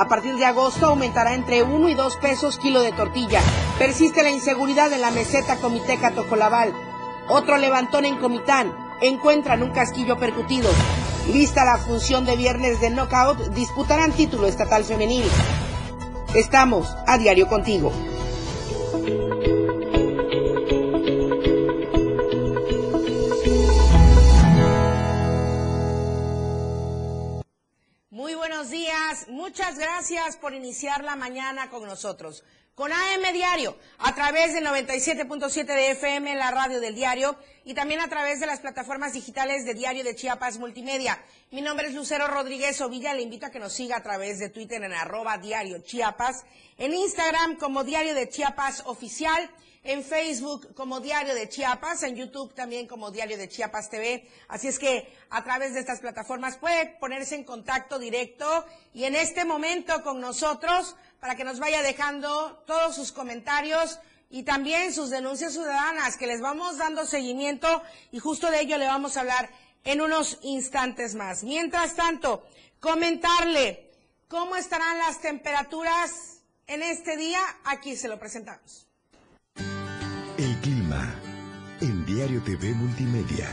A partir de agosto aumentará entre 1 y 2 pesos kilo de tortilla. Persiste la inseguridad en la meseta Comiteca Tojolabal. Otro levantón en Comitán. Encuentran un casquillo percutido. Lista la función de viernes de knockout, disputarán título estatal femenil. Estamos a diario contigo. Muchas gracias por iniciar la mañana con nosotros. Con AM Diario, a través del 97.7 de FM la radio del diario y también a través de las plataformas digitales de Diario de Chiapas Multimedia. Mi nombre es Lucero Rodríguez Ovilla, le invito a que nos siga a través de Twitter en arroba Diario Chiapas, en Instagram como Diario de Chiapas Oficial en Facebook como Diario de Chiapas, en YouTube también como Diario de Chiapas TV. Así es que a través de estas plataformas puede ponerse en contacto directo y en este momento con nosotros para que nos vaya dejando todos sus comentarios y también sus denuncias ciudadanas que les vamos dando seguimiento y justo de ello le vamos a hablar en unos instantes más. Mientras tanto, comentarle cómo estarán las temperaturas en este día. Aquí se lo presentamos. Diario TV Multimedia.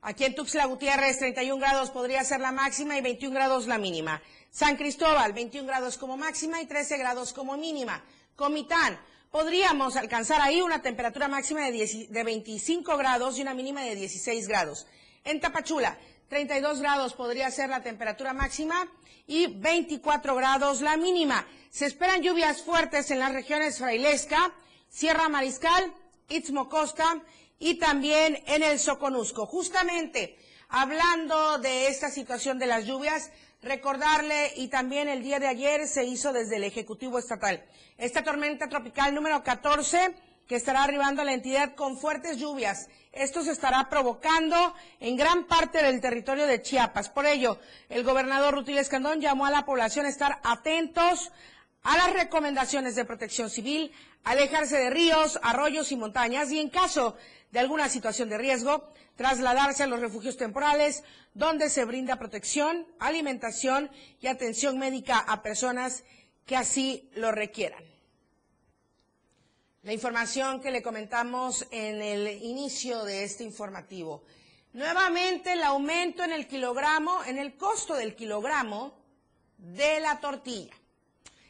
Aquí en Tuxtla Gutiérrez, 31 grados podría ser la máxima y 21 grados la mínima. San Cristóbal, 21 grados como máxima y 13 grados como mínima. Comitán, podríamos alcanzar ahí una temperatura máxima de, de 25 grados y una mínima de 16 grados. En Tapachula, 32 grados podría ser la temperatura máxima y 24 grados la mínima. Se esperan lluvias fuertes en las regiones Frailesca, Sierra Mariscal, Istmo Costa y también en el Soconusco. Justamente hablando de esta situación de las lluvias, recordarle y también el día de ayer se hizo desde el Ejecutivo Estatal. Esta tormenta tropical número 14 que estará arribando a la entidad con fuertes lluvias. Esto se estará provocando en gran parte del territorio de Chiapas. Por ello, el gobernador Rutil Escandón llamó a la población a estar atentos a las recomendaciones de protección civil, alejarse de ríos, arroyos y montañas y en caso de alguna situación de riesgo, trasladarse a los refugios temporales donde se brinda protección, alimentación y atención médica a personas que así lo requieran. La información que le comentamos en el inicio de este informativo. Nuevamente el aumento en el kilogramo, en el costo del kilogramo de la tortilla.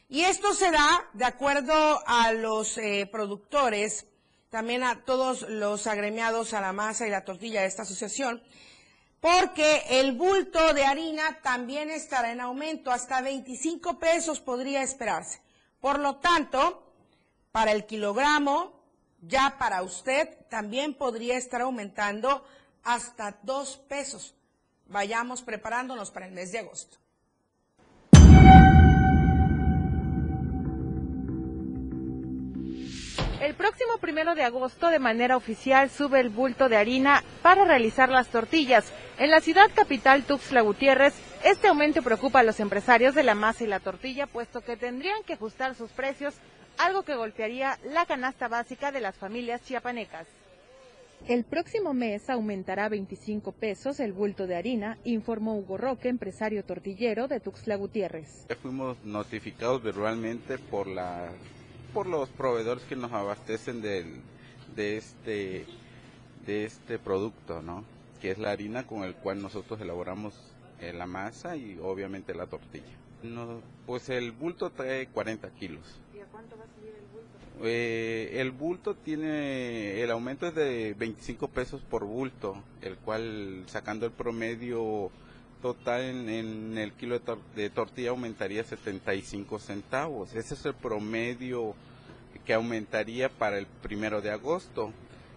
Y esto se da de acuerdo a los eh, productores, también a todos los agremiados a la masa y la tortilla de esta asociación, porque el bulto de harina también estará en aumento, hasta 25 pesos podría esperarse. Por lo tanto, para el kilogramo, ya para usted también podría estar aumentando hasta dos pesos. Vayamos preparándonos para el mes de agosto. El próximo primero de agosto, de manera oficial, sube el bulto de harina para realizar las tortillas. En la ciudad capital Tuxtla Gutiérrez, este aumento preocupa a los empresarios de la masa y la tortilla, puesto que tendrían que ajustar sus precios algo que golpearía la canasta básica de las familias chiapanecas. El próximo mes aumentará 25 pesos el bulto de harina, informó Hugo Roque, empresario tortillero de Tuxtla Gutiérrez. Fuimos notificados verbalmente por, la, por los proveedores que nos abastecen del, de, este, de este producto, ¿no? que es la harina con el cual nosotros elaboramos eh, la masa y obviamente la tortilla. No, pues el bulto trae 40 kilos cuánto va a subir el bulto? Eh, el bulto tiene, el aumento es de 25 pesos por bulto, el cual sacando el promedio total en, el kilo de, tortilla aumentaría 75 centavos. Ese es el promedio que aumentaría para el primero de agosto.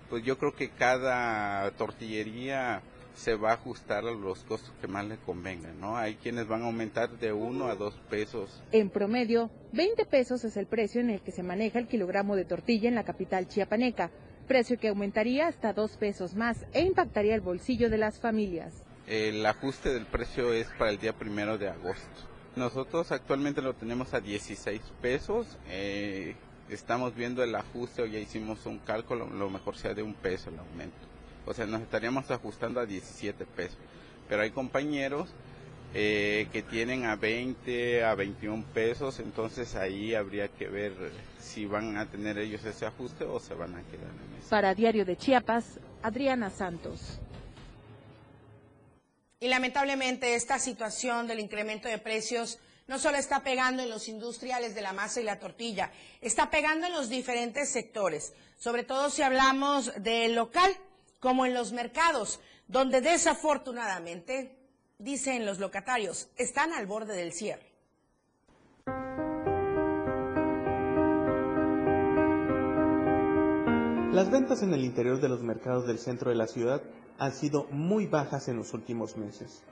Pues yo creo que cada tortillería se va a ajustar a los costos que más le convengan, ¿no? Hay quienes van a aumentar de 1 a 2 pesos. En promedio, 20 pesos es el precio en el que se maneja el kilogramo de tortilla en la capital chiapaneca, precio que aumentaría hasta 2 pesos más e impactaría el bolsillo de las familias. El ajuste del precio es para el día primero de agosto. Nosotros actualmente lo tenemos a 16 pesos. Eh, estamos viendo el ajuste o ya hicimos un cálculo, lo mejor sea de un peso el aumento o sea, nos estaríamos ajustando a 17 pesos. pero hay compañeros eh, que tienen a 20, a 21 pesos, entonces ahí habría que ver si van a tener ellos ese ajuste o se van a quedar en eso. Para Diario de Chiapas, Adriana Santos. Y lamentablemente esta situación del incremento de precios no solo está pegando en los industriales de la masa y la tortilla, está pegando en los diferentes sectores, sobre todo si hablamos del local, como en los mercados, donde desafortunadamente, dicen los locatarios, están al borde del cierre. Las ventas en el interior de los mercados del centro de la ciudad han sido muy bajas en los últimos meses.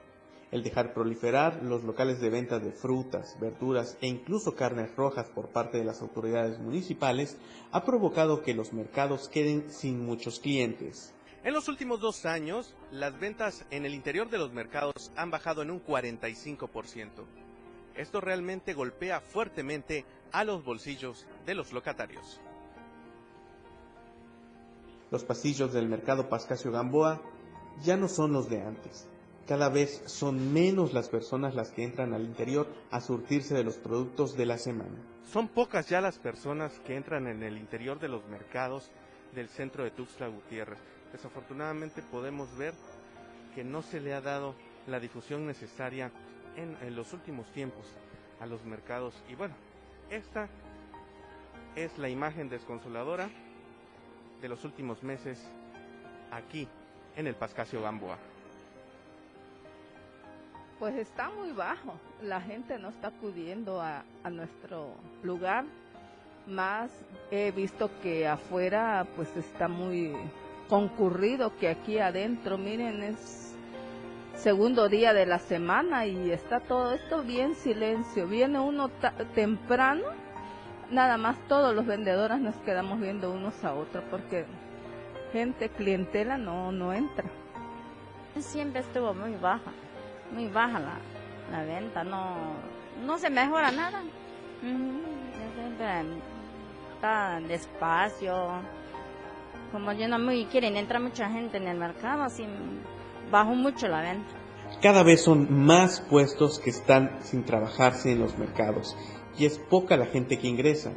El dejar proliferar los locales de venta de frutas, verduras e incluso carnes rojas por parte de las autoridades municipales ha provocado que los mercados queden sin muchos clientes. En los últimos dos años, las ventas en el interior de los mercados han bajado en un 45%. Esto realmente golpea fuertemente a los bolsillos de los locatarios. Los pasillos del mercado Pascasio Gamboa ya no son los de antes. Cada vez son menos las personas las que entran al interior a surtirse de los productos de la semana. Son pocas ya las personas que entran en el interior de los mercados del centro de Tuxtla Gutiérrez. Desafortunadamente podemos ver que no se le ha dado la difusión necesaria en, los últimos tiempos a los mercados. Y bueno, esta es la imagen desconsoladora de los últimos meses aquí en el Pascasio Gamboa. Pues está muy bajo, la gente no está acudiendo a nuestro lugar, más he visto que afuera pues está muy concurrido que aquí adentro, miren, es segundo día de la semana y está todo esto bien silencio. Viene uno temprano, nada más todos los vendedores nos quedamos viendo unos a otros porque gente, clientela no, no entra. Siempre estuvo muy baja, muy baja la, la venta, no, no se mejora nada. Siempre está despacio como ya no muy quieren entrar mucha gente en el mercado, así bajó mucho la venta. Cada vez son más puestos que están sin trabajarse en los mercados y es poca la gente que ingresa,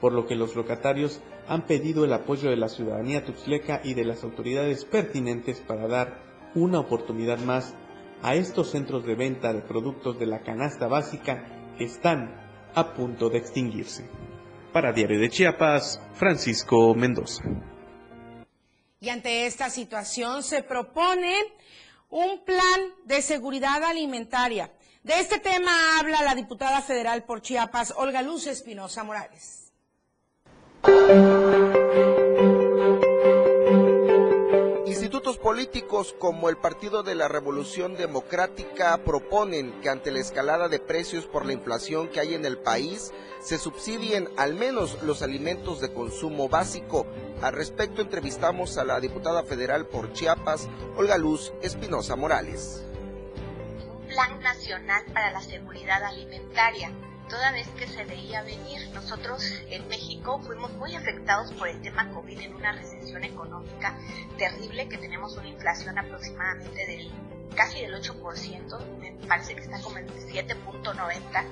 por lo que los locatarios han pedido el apoyo de la ciudadanía tuxleca y de las autoridades pertinentes para dar una oportunidad más a estos centros de venta de productos de la canasta básica que están a punto de extinguirse. Para Diario de Chiapas, Francisco Mendoza. Y ante esta situación se propone un plan de seguridad alimentaria. De este tema habla la diputada federal por Chiapas, Olga Luz Espinosa Morales. Políticos como el Partido de la Revolución Democrática proponen que ante la escalada de precios por la inflación que hay en el país, se subsidien al menos los alimentos de consumo básico. Al respecto entrevistamos a la diputada federal por Chiapas, Olga Luz Espinosa Morales. Plan Nacional para la Seguridad Alimentaria toda vez que se veía venir. Nosotros en México fuimos muy afectados por el tema COVID en una recesión económica terrible que tenemos una inflación aproximadamente del casi del 8%, me parece que está como en 7.90.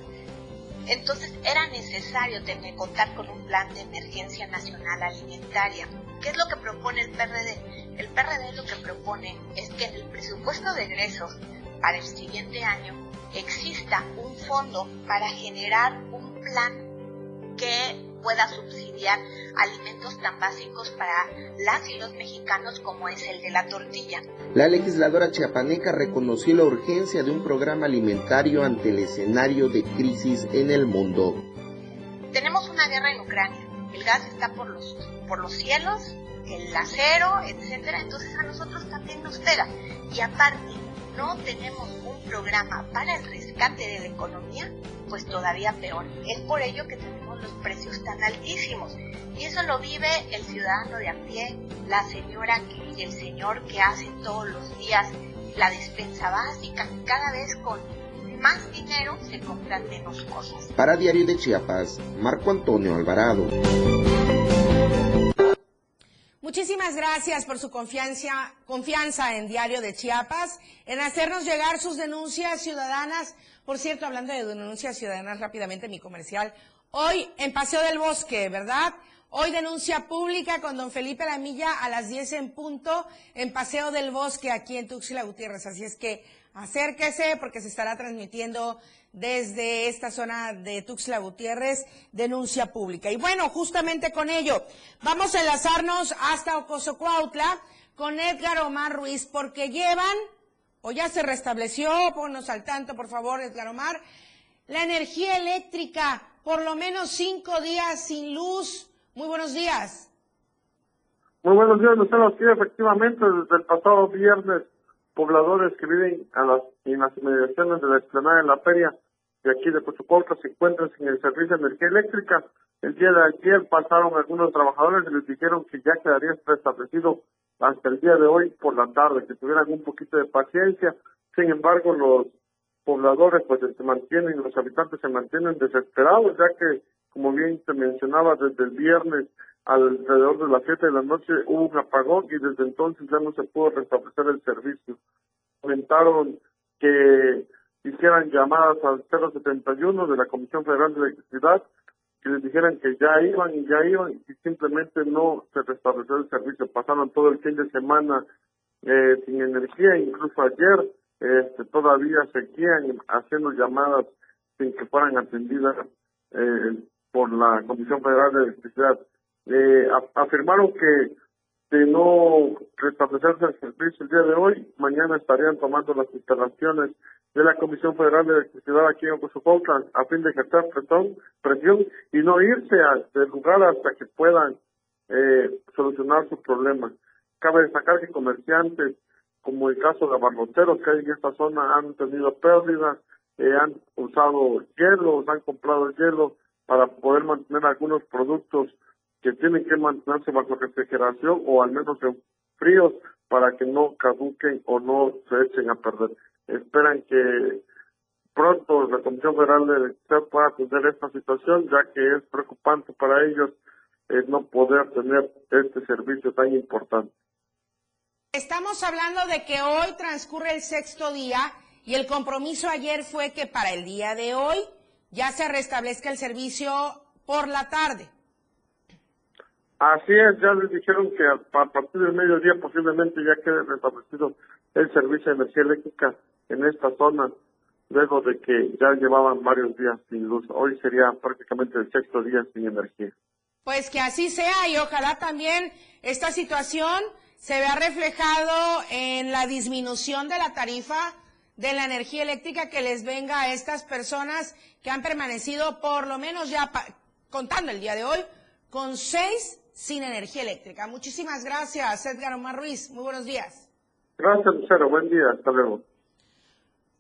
Entonces era necesario tener, contar con un plan de emergencia nacional alimentaria. ¿Qué es lo que propone el PRD? El PRD lo que propone es que en el presupuesto de egresos para el siguiente año exista un fondo para generar un plan que pueda subsidiar alimentos tan básicos para las y los mexicanos como es el de la tortilla. La legisladora chiapaneca reconoció la urgencia de un programa alimentario ante el escenario de crisis en el mundo. Tenemos una guerra en Ucrania, el gas está por los, por los cielos, el acero, etcétera, entonces a nosotros también nos pega. Y aparte, no tenemos programa para el rescate de la economía, pues todavía peor. Es por ello que tenemos los precios tan altísimos. Y eso lo vive el ciudadano de a pie, la señora y el señor que hacen todos los días la despensa básica. Cada vez con más dinero se compran menos cosas. Para Diario de Chiapas, Marco Antonio Alvarado. Muchísimas gracias por su confianza, confianza en Diario de Chiapas, en hacernos llegar sus denuncias ciudadanas. Por cierto, hablando de denuncias ciudadanas, rápidamente mi comercial. Hoy en Paseo del Bosque, ¿verdad? Hoy denuncia pública con don Felipe Lamilla a las 10 en punto en Paseo del Bosque aquí en Tuxtla Gutiérrez. Así es que acérquese porque se estará transmitiendo desde esta zona de Tuxtla Gutiérrez denuncia pública. Y bueno, justamente con ello vamos a enlazarnos hasta Ocosocuautla con Edgar Omar Ruiz porque llevan, o ya se restableció, ponnos al tanto por favor Edgar Omar, la energía eléctrica, por lo menos cinco días sin luz. Muy buenos días. Muy buenos días, Lucero. Sí, efectivamente, desde el pasado viernes pobladores que viven a las, en las inmediaciones de la explanada de la feria de aquí de Cochucolca se encuentran sin el servicio de energía eléctrica. El día de ayer pasaron algunos trabajadores y les dijeron que ya quedaría restablecido hasta el día de hoy por la tarde, que tuvieran un poquito de paciencia. Sin embargo, los pobladores pues se mantienen, los habitantes se mantienen desesperados, ya que, como bien se mencionaba, desde el viernes alrededor de las 7 de la noche hubo un apagón y desde entonces ya no se pudo restablecer el servicio. Comentaron que hicieran llamadas al 071 de la Comisión Federal de Electricidad, que les dijeran que ya iban y ya iban y simplemente no se restableció el servicio. Pasaron todo el fin de semana eh, sin energía, incluso ayer este, todavía seguían haciendo llamadas sin que fueran atendidas eh, por la Comisión Federal de Electricidad eh, afirmaron que de no restablecerse el servicio el día de hoy, mañana estarían tomando las instalaciones de la Comisión Federal de Electricidad aquí en Ocosocuautla a fin de ejercer presión, y no irse del lugar hasta que puedan eh, solucionar su problema. Cabe destacar que comerciantes, como el caso de abarroteros que hay en esta zona, han tenido pérdidas, eh, han usado hielo, han comprado hielo para poder mantener algunos productos que tienen que mantenerse bajo refrigeración o al menos en fríos para que no caduquen o no se echen a perder. Esperan que pronto la Comisión Federal de Electricidad pueda atender esta situación, ya que es preocupante para ellos eh, no poder tener este servicio tan importante. Estamos hablando de que hoy transcurre el sexto día y el compromiso ayer fue que para el día de hoy ya se restablezca el servicio por la tarde. Así es, ya les dijeron que a, partir del mediodía posiblemente ya quede restablecido el servicio de energía eléctrica en esta zona, luego de que ya llevaban varios días sin luz. Hoy sería prácticamente el sexto día sin energía. Pues que así sea y ojalá también esta situación se vea reflejado en la disminución de la tarifa de la energía eléctrica que les venga a estas personas que han permanecido por lo menos ya contando el día de hoy con seis sin energía eléctrica. Muchísimas gracias, Edgar Omar Ruiz. Muy buenos días. Gracias, Lucero. Buen día. Hasta luego.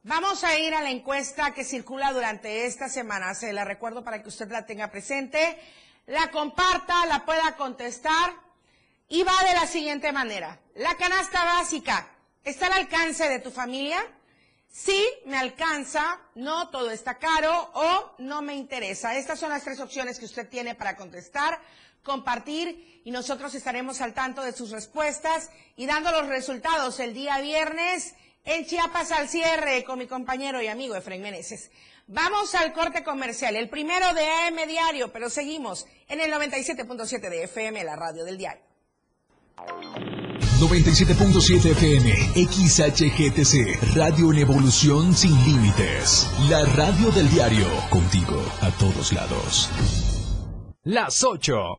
Vamos a ir a la encuesta que circula durante esta semana. Se la recuerdo para que usted la tenga presente, la comparta, la pueda contestar y va de la siguiente manera. La canasta básica está al alcance de tu familia. Sí, me alcanza, no, todo está caro o no me interesa. Estas son las tres opciones que usted tiene para contestar compartir y nosotros estaremos al tanto de sus respuestas y dando los resultados el día viernes en Chiapas al cierre con mi compañero y amigo Efraín Meneses. Vamos al corte comercial, el primero de AM Diario, pero seguimos en el 97.7 de FM, la radio del diario. 97.7 FM, XHGTC, Radio en Evolución Sin Límites. La radio del diario, contigo a todos lados. Las 8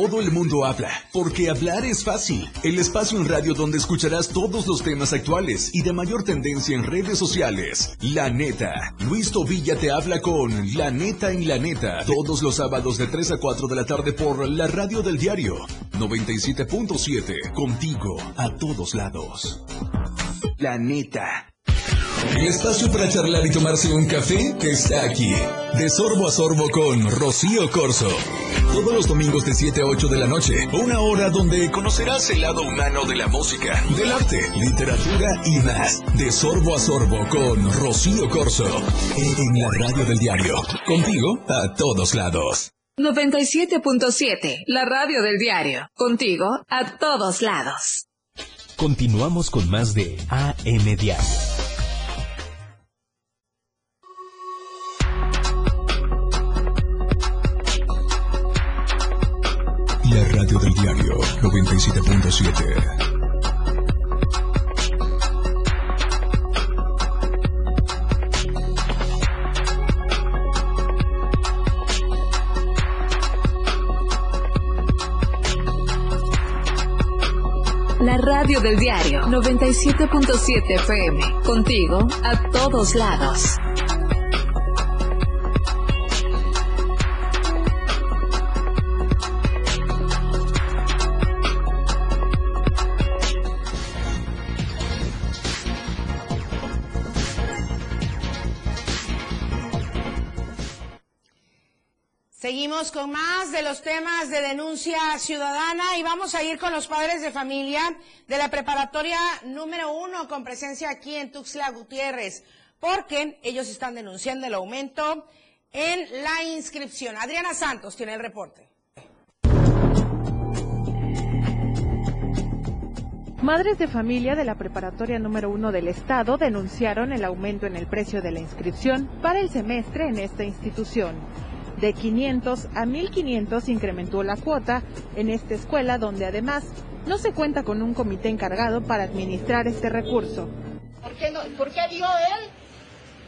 Todo el mundo habla, porque hablar es fácil. El espacio en radio donde escucharás todos los temas actuales y de mayor tendencia en redes sociales. La neta. Luis Tobilla te habla con La neta en la neta. Todos los sábados de 3 a 4 de la tarde por la radio del diario 97.7. Contigo a todos lados. La neta. El espacio para charlar y tomarse un café está aquí. De sorbo a sorbo con Rocío Corso. Todos los domingos de 7 a 8 de la noche. Una hora donde conocerás el lado humano de la música, del arte, literatura y más. De sorbo a sorbo con Rocío Corso. En la radio del diario. Contigo a todos lados. 97.7, la radio del diario. Contigo a todos lados. Continuamos con más de AM Diario. La radio del diario 97.7. La radio del diario 97.7 FM. Contigo a todos lados. Seguimos con más de los temas de denuncia ciudadana y vamos a ir con los padres de familia de la preparatoria número uno con presencia aquí en Tuxtla Gutiérrez, porque ellos están denunciando el aumento en la inscripción. Adriana Santos tiene el reporte. Madres de familia de la preparatoria número uno del estado denunciaron el aumento en el precio de la inscripción para el semestre en esta institución. De 500 a 1500 incrementó la cuota en esta escuela donde además no se cuenta con un comité encargado para administrar este recurso. ¿Por qué, no, por qué dio él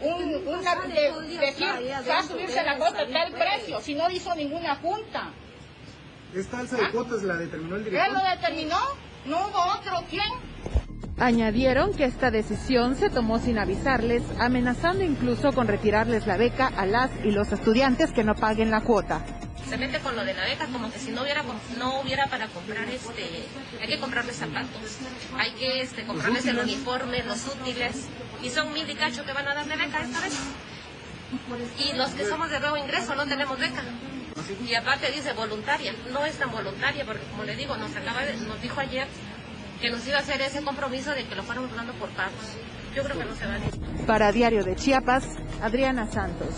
un, una, de, decir va a subirse la cuota tal precio si no hizo ninguna junta? ¿Esta alza de cuotas la determinó el director? ¿Él lo determinó? ¿No hubo otro? ¿Quién? Añadieron que esta decisión se tomó sin avisarles, amenazando incluso con retirarles la beca a las y los estudiantes que no paguen la cuota. Se mete con lo de la beca como que si no hubiera no hubiera para comprar este, hay que comprarles zapatos, hay que este, comprarles el uniforme, los útiles, y son mil y cacho que van a darle beca esta vez. Y los que somos de nuevo ingreso no tenemos beca. Y aparte dice voluntaria, no es tan voluntaria porque como le digo, nos acaba de, nos dijo ayer que nos iba a hacer ese compromiso de que lo fuéramos dando por pagos. Yo creo que no se va a Para Diario de Chiapas, Adriana Santos.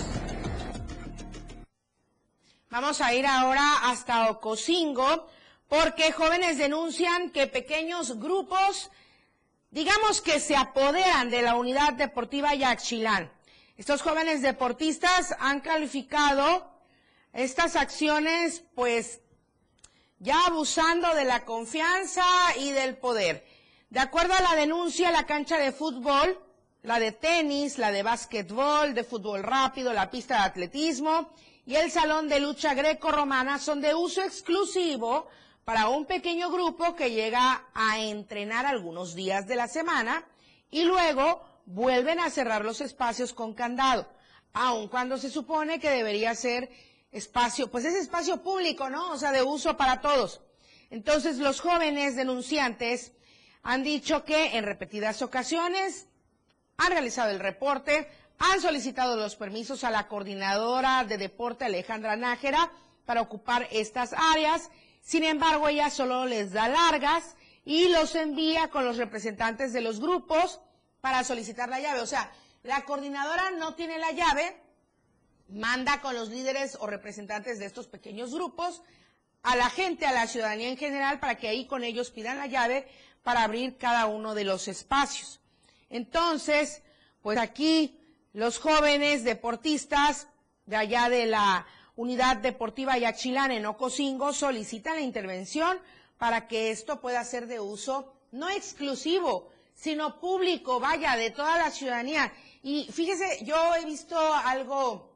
Vamos a ir ahora hasta Ocosingo porque jóvenes denuncian que pequeños grupos, digamos que se apoderan de la unidad deportiva Yaxchilán. Estos jóvenes deportistas han calificado estas acciones pues ya abusando de la confianza y del poder. De acuerdo a la denuncia, la cancha de fútbol, la de tenis, la de básquetbol, de fútbol rápido, la pista de atletismo y el salón de lucha greco-romana son de uso exclusivo para un pequeño grupo que llega a entrenar algunos días de la semana y luego vuelven a cerrar los espacios con candado, aun cuando se supone que debería ser espacio, pues es espacio público, ¿no? O sea, de uso para todos. Entonces, los jóvenes denunciantes han dicho que en repetidas ocasiones han realizado el reporte, han solicitado los permisos a la coordinadora de deporte Alejandra Nájera para ocupar estas áreas. Sin embargo, ella solo les da largas y los envía con los representantes de los grupos para solicitar la llave. O sea, la coordinadora no tiene la llave, manda con los líderes o representantes de estos pequeños grupos a la gente, a la ciudadanía en general, para que ahí con ellos pidan la llave para abrir cada uno de los espacios. Entonces, pues aquí los jóvenes deportistas de allá de la Unidad Deportiva Yachilán en Ocosingo solicita la intervención para que esto pueda ser de uso no exclusivo, sino público, vaya, de toda la ciudadanía. Y fíjese, yo he visto algo,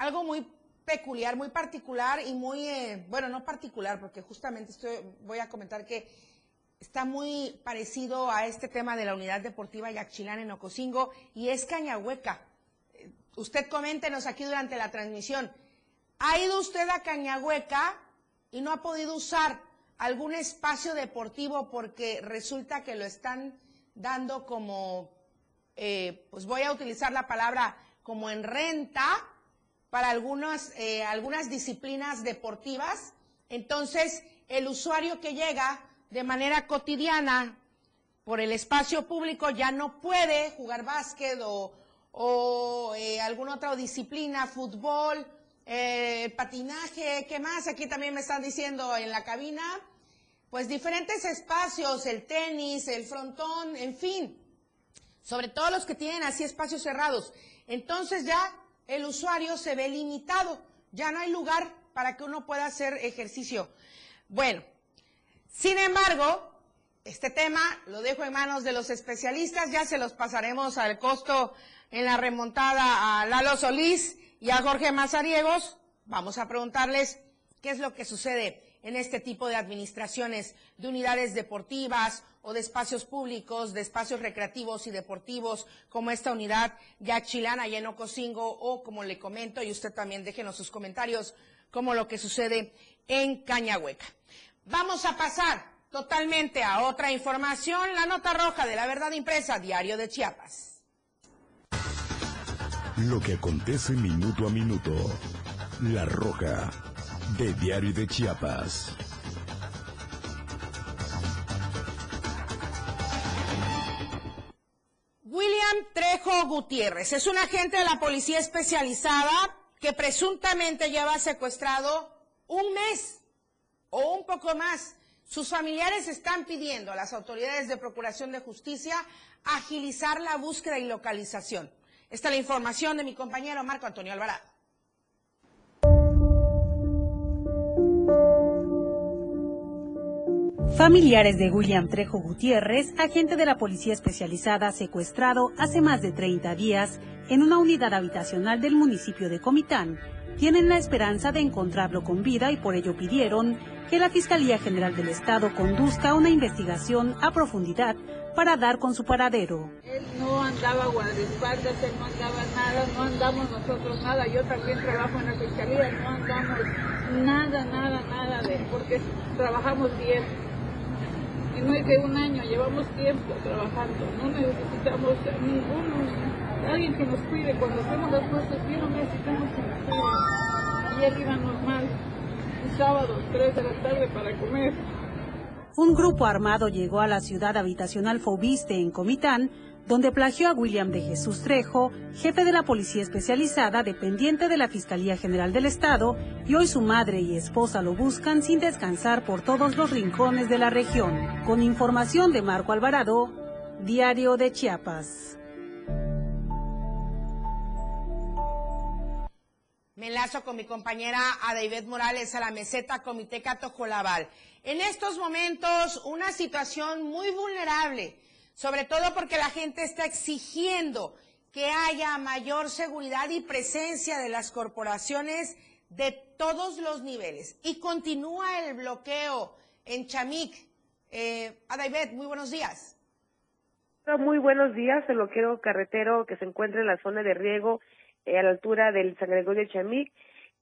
algo muy peculiar, muy particular y muy, eh, bueno, no particular, porque justamente estoy, voy a comentar que está muy parecido a este tema de la unidad deportiva Yaxchilán en Ocosingo y es Cañahueca. Usted coméntenos aquí durante la transmisión. ¿Ha ido usted a Cañahueca y no ha podido usar algún espacio deportivo porque resulta que lo están dando como, eh, pues voy a utilizar la palabra como en renta para algunas, eh, algunas disciplinas deportivas? Entonces, el usuario que llega de manera cotidiana por el espacio público ya no puede jugar básquet o, eh, alguna otra disciplina, fútbol, eh, patinaje, ¿qué más? Aquí también me están diciendo en la cabina, pues diferentes espacios, el tenis, el frontón, en fin, sobre todo los que tienen así espacios cerrados. Entonces ya el usuario se ve limitado, ya no hay lugar para que uno pueda hacer ejercicio. Bueno, sin embargo, este tema lo dejo en manos de los especialistas, ya se los pasaremos al costo en la remontada a Lalo Solís y a Jorge Mazariegos. Vamos a preguntarles qué es lo que sucede en este tipo de administraciones de unidades deportivas o de espacios públicos, de espacios recreativos y deportivos, como esta unidad ya chilana allá en o como le comento, y usted también déjenos sus comentarios, como lo que sucede en Cañahueca. Vamos a pasar totalmente a otra información, la nota roja de la verdad impresa, Diario de Chiapas. Lo que acontece minuto a minuto. La roja de Diario de Chiapas. William Trejo Gutiérrez es un agente de la policía especializada que presuntamente lleva secuestrado un mes o un poco más. Sus familiares están pidiendo a las autoridades de Procuración de Justicia agilizar la búsqueda y localización. Esta es la información de mi compañero Marco Antonio Alvarado. Familiares de William Trejo Gutiérrez, agente de la Policía Especializada secuestrado hace más de 30 días en una unidad habitacional del municipio de Comitán, tienen la esperanza de encontrarlo con vida y por ello pidieron que la Fiscalía General del Estado conduzca una investigación a profundidad para dar con su paradero. Él no andaba guardaespaldas, él no andaba nada, no andamos nosotros nada. Yo también trabajo en la Fiscalía, no andamos nada, nada, nada de porque trabajamos bien. Y no es de un año, llevamos tiempo trabajando, no necesitamos ninguno, alguien que nos cuide. Cuando hacemos las cosas bien, no necesitamos que nos cuide. Y normal sábado, 3 de la tarde para comer. Un grupo armado llegó a la ciudad habitacional Fobiste en Comitán, donde plagió a William de Jesús Trejo, jefe de la Policía Especializada dependiente de la Fiscalía General del Estado, y hoy su madre y esposa lo buscan sin descansar por todos los rincones de la región. Con información de Marco Alvarado, Diario de Chiapas. Me enlazo con mi compañera Adaibet Morales a la meseta Comité Catojolabal. En estos momentos, una situación muy vulnerable, sobre todo porque la gente está exigiendo que haya mayor seguridad y presencia de las corporaciones de todos los niveles. Y continúa el bloqueo en Chamic. Eh, Adaibet, muy buenos días. Muy buenos días. El bloqueo carretero que se encuentra en la zona de riego eh, a la altura del San Gregorio de Chamic.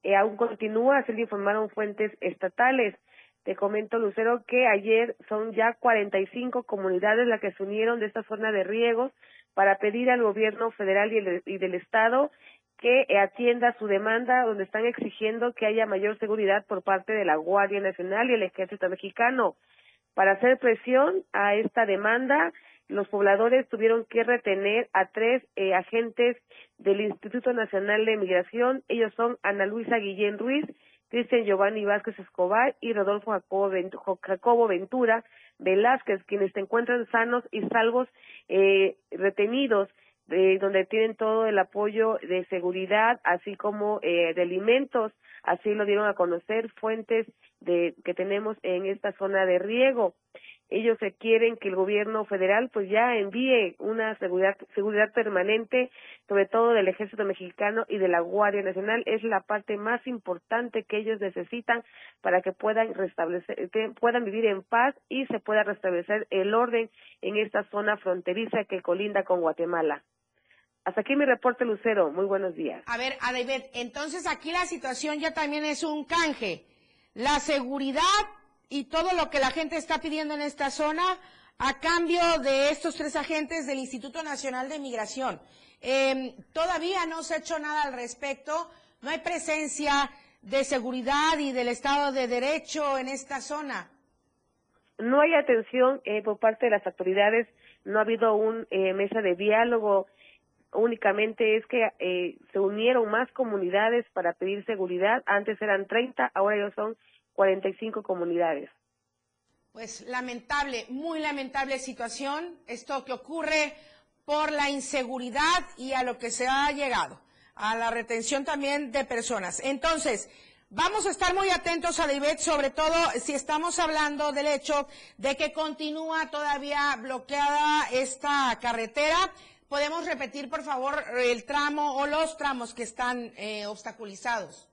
Eh, aún continúa, así le informaron fuentes estatales. Te comento, Lucero, que ayer son ya 45 comunidades las que se unieron de esta zona de riegos para pedir al gobierno federal y, del Estado que atienda su demanda, donde están exigiendo que haya mayor seguridad por parte de la Guardia Nacional y el Ejército Mexicano. Para hacer presión a esta demanda, los pobladores tuvieron que retener a tres eh, agentes del Instituto Nacional de Migración. Ellos son Ana Luisa Guillén Ruiz, Cristian Giovanni Vázquez Escobar y Rodolfo Jacobo Ventura Velázquez, quienes se encuentran sanos y salvos eh, retenidos eh, donde tienen todo el apoyo de seguridad, así como eh, de alimentos. Así lo dieron a conocer fuentes de que tenemos en esta zona de riego. Ellos quieren que el gobierno federal pues ya envíe una seguridad seguridad permanente sobre todo del ejército mexicano y de la guardia nacional. Es la parte más importante que ellos necesitan para que puedan restablecer que puedan vivir en paz y se pueda restablecer el orden en esta zona fronteriza que colinda con Guatemala hasta aquí mi reporte Lucero. Muy buenos días. A ver David entonces aquí la situación ya también es un canje. La seguridad y todo lo que la gente está pidiendo en esta zona a cambio de estos tres agentes del Instituto Nacional de Migración. Em, todavía no se ha hecho nada al respecto, no hay presencia de seguridad y del Estado de Derecho en esta zona. No hay atención eh, por parte de las autoridades, no ha habido una eh, mesa de diálogo, únicamente es que eh, se unieron más comunidades para pedir seguridad, antes eran 30, ahora ya son 45 comunidades. Pues lamentable, muy lamentable situación, esto que ocurre por la inseguridad y a lo que se ha llegado, a la retención también de personas. Entonces, vamos a estar muy atentos a David, sobre todo si estamos hablando del hecho de que continúa todavía bloqueada esta carretera. ¿Podemos repetir, por favor, el tramo o los tramos que están eh, obstaculizados?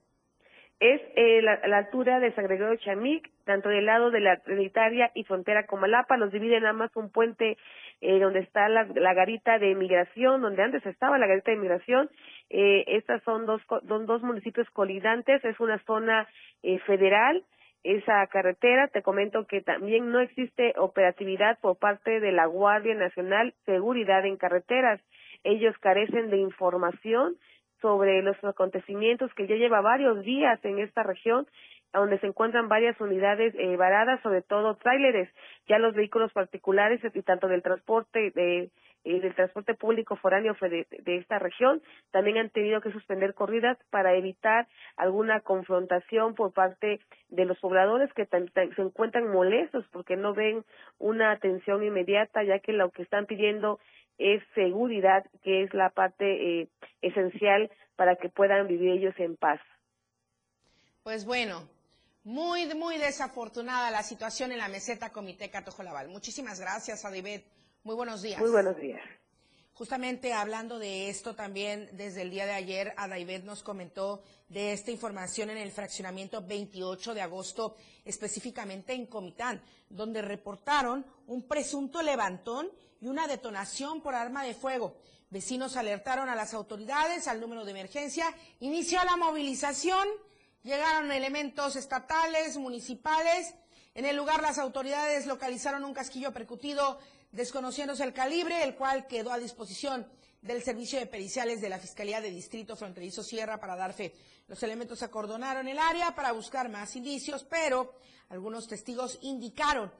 es eh, la, altura de San Gregorio Chamic, tanto del lado de la Trinitaria y frontera con Malapa, los divide nada más un puente eh, donde está la, garita de migración, donde antes estaba la garita de migración. Eh, estas son dos, dos municipios colindantes, es una zona eh, federal, esa carretera. Te comento que también no existe operatividad por parte de la Guardia Nacional Seguridad en Carreteras. Ellos carecen de información sobre los acontecimientos que ya lleva varios días en esta región donde se encuentran varias unidades eh, varadas, sobre todo tráileres, ya los vehículos particulares y tanto del transporte de eh, del transporte público foráneo de, esta región también han tenido que suspender corridas para evitar alguna confrontación por parte de los pobladores que se encuentran molestos porque no ven una atención inmediata ya que lo que están pidiendo es seguridad, que es la parte eh, esencial para que puedan vivir ellos en paz. Pues bueno, muy, muy desafortunada la situación en la meseta Comité Catojolabal. Muchísimas gracias, Adibet. Muy buenos días. Muy buenos días. Justamente hablando de esto también, desde el día de ayer, Adaivet nos comentó de esta información en el fraccionamiento 28 de agosto, específicamente en Comitán, donde reportaron un presunto levantón y una detonación por arma de fuego. Vecinos alertaron a las autoridades, al número de emergencia, inició la movilización, llegaron elementos estatales, municipales. En el lugar las autoridades localizaron un casquillo percutido desconociéndose el calibre, el cual quedó a disposición del Servicio de Periciales de la Fiscalía de Distrito Fronterizo Sierra para dar fe. Los elementos acordonaron el área para buscar más indicios, pero algunos testigos indicaron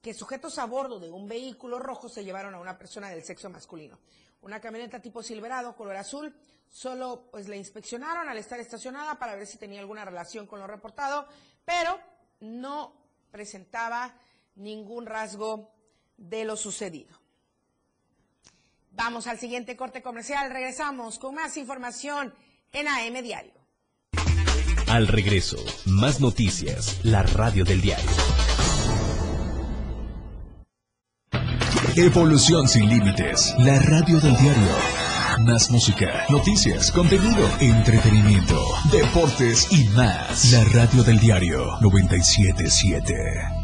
que sujetos a bordo de un vehículo rojo se llevaron a una persona del sexo masculino. Una camioneta tipo Silverado, color azul, solo pues la inspeccionaron al estar estacionada para ver si tenía alguna relación con lo reportado, pero no presentaba ningún rasgo de lo sucedido. Vamos al siguiente corte comercial, regresamos con más información en AM Diario. Al regreso, más noticias, la radio del diario. Evolución sin límites. La radio del diario. Más música, noticias, contenido, entretenimiento, deportes y más. La radio del diario 977.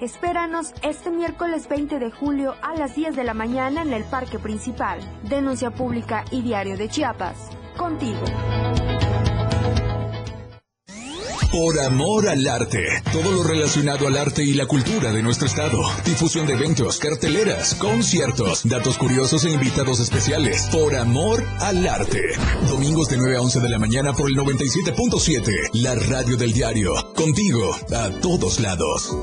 Espéranos este miércoles 20 de julio a las 10 de la mañana en el Parque Principal. Denuncia Pública y Diario de Chiapas. Contigo. Por amor al arte. Todo lo relacionado al arte y la cultura de nuestro estado. Difusión de eventos, carteleras, conciertos, datos curiosos e invitados especiales. Por amor al arte. Domingos de 9 a 11 de la mañana por el 97.7. La radio del diario. Contigo a todos lados.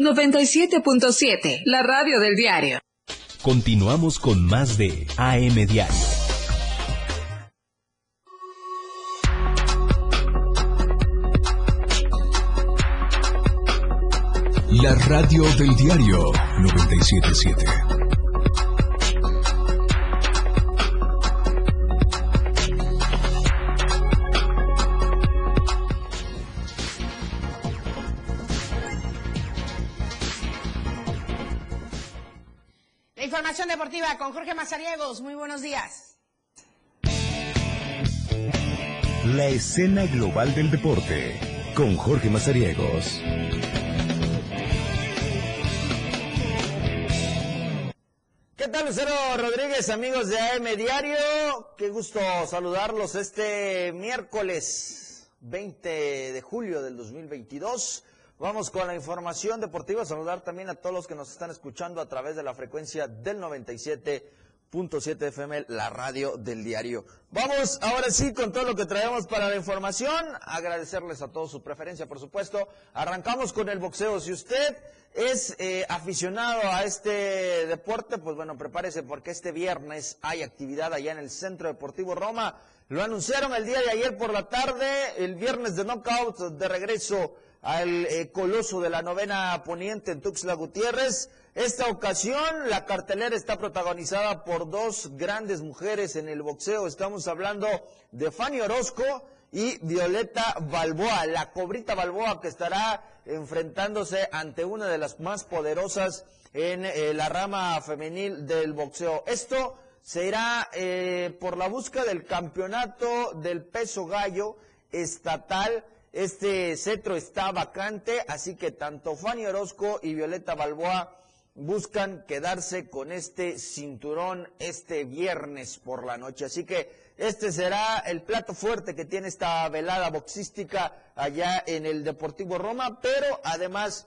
97.7, la radio del diario. Continuamos con más de AM Diario. La radio del diario 977. Información deportiva con Jorge Mazariegos. Muy buenos días. La escena global del deporte con Jorge Mazariegos. ¿Qué tal, Lucero Rodríguez, amigos de AM Diario? Qué gusto saludarlos este miércoles 20 de julio del 2022. Vamos con la información deportiva. Saludar también a todos los que nos están escuchando a través de la frecuencia del 97.7 FM, la radio del diario. Vamos ahora sí con todo lo que traemos para la información. Agradecerles a todos su preferencia, por supuesto. Arrancamos con el boxeo. Si usted es eh, aficionado a este deporte, pues bueno, prepárese porque este viernes hay actividad allá en el Centro Deportivo Roma. Lo anunciaron el día de ayer por la tarde, el viernes de knockout de regreso al eh, coloso de la novena poniente en Tuxtla Gutiérrez. Esta ocasión la cartelera está protagonizada por dos grandes mujeres en el boxeo. Estamos hablando de Fanny Orozco y Violeta Balboa, la cobrita Balboa que estará enfrentándose ante una de las más poderosas en eh, la rama femenil del boxeo. Esto será eh, por la búsqueda del campeonato del peso gallo estatal. Este cetro está vacante, así que tanto Fanny Orozco y Violeta Balboa buscan quedarse con este cinturón este viernes por la noche. Así que este será el plato fuerte que tiene esta velada boxística allá en el Deportivo Roma, pero además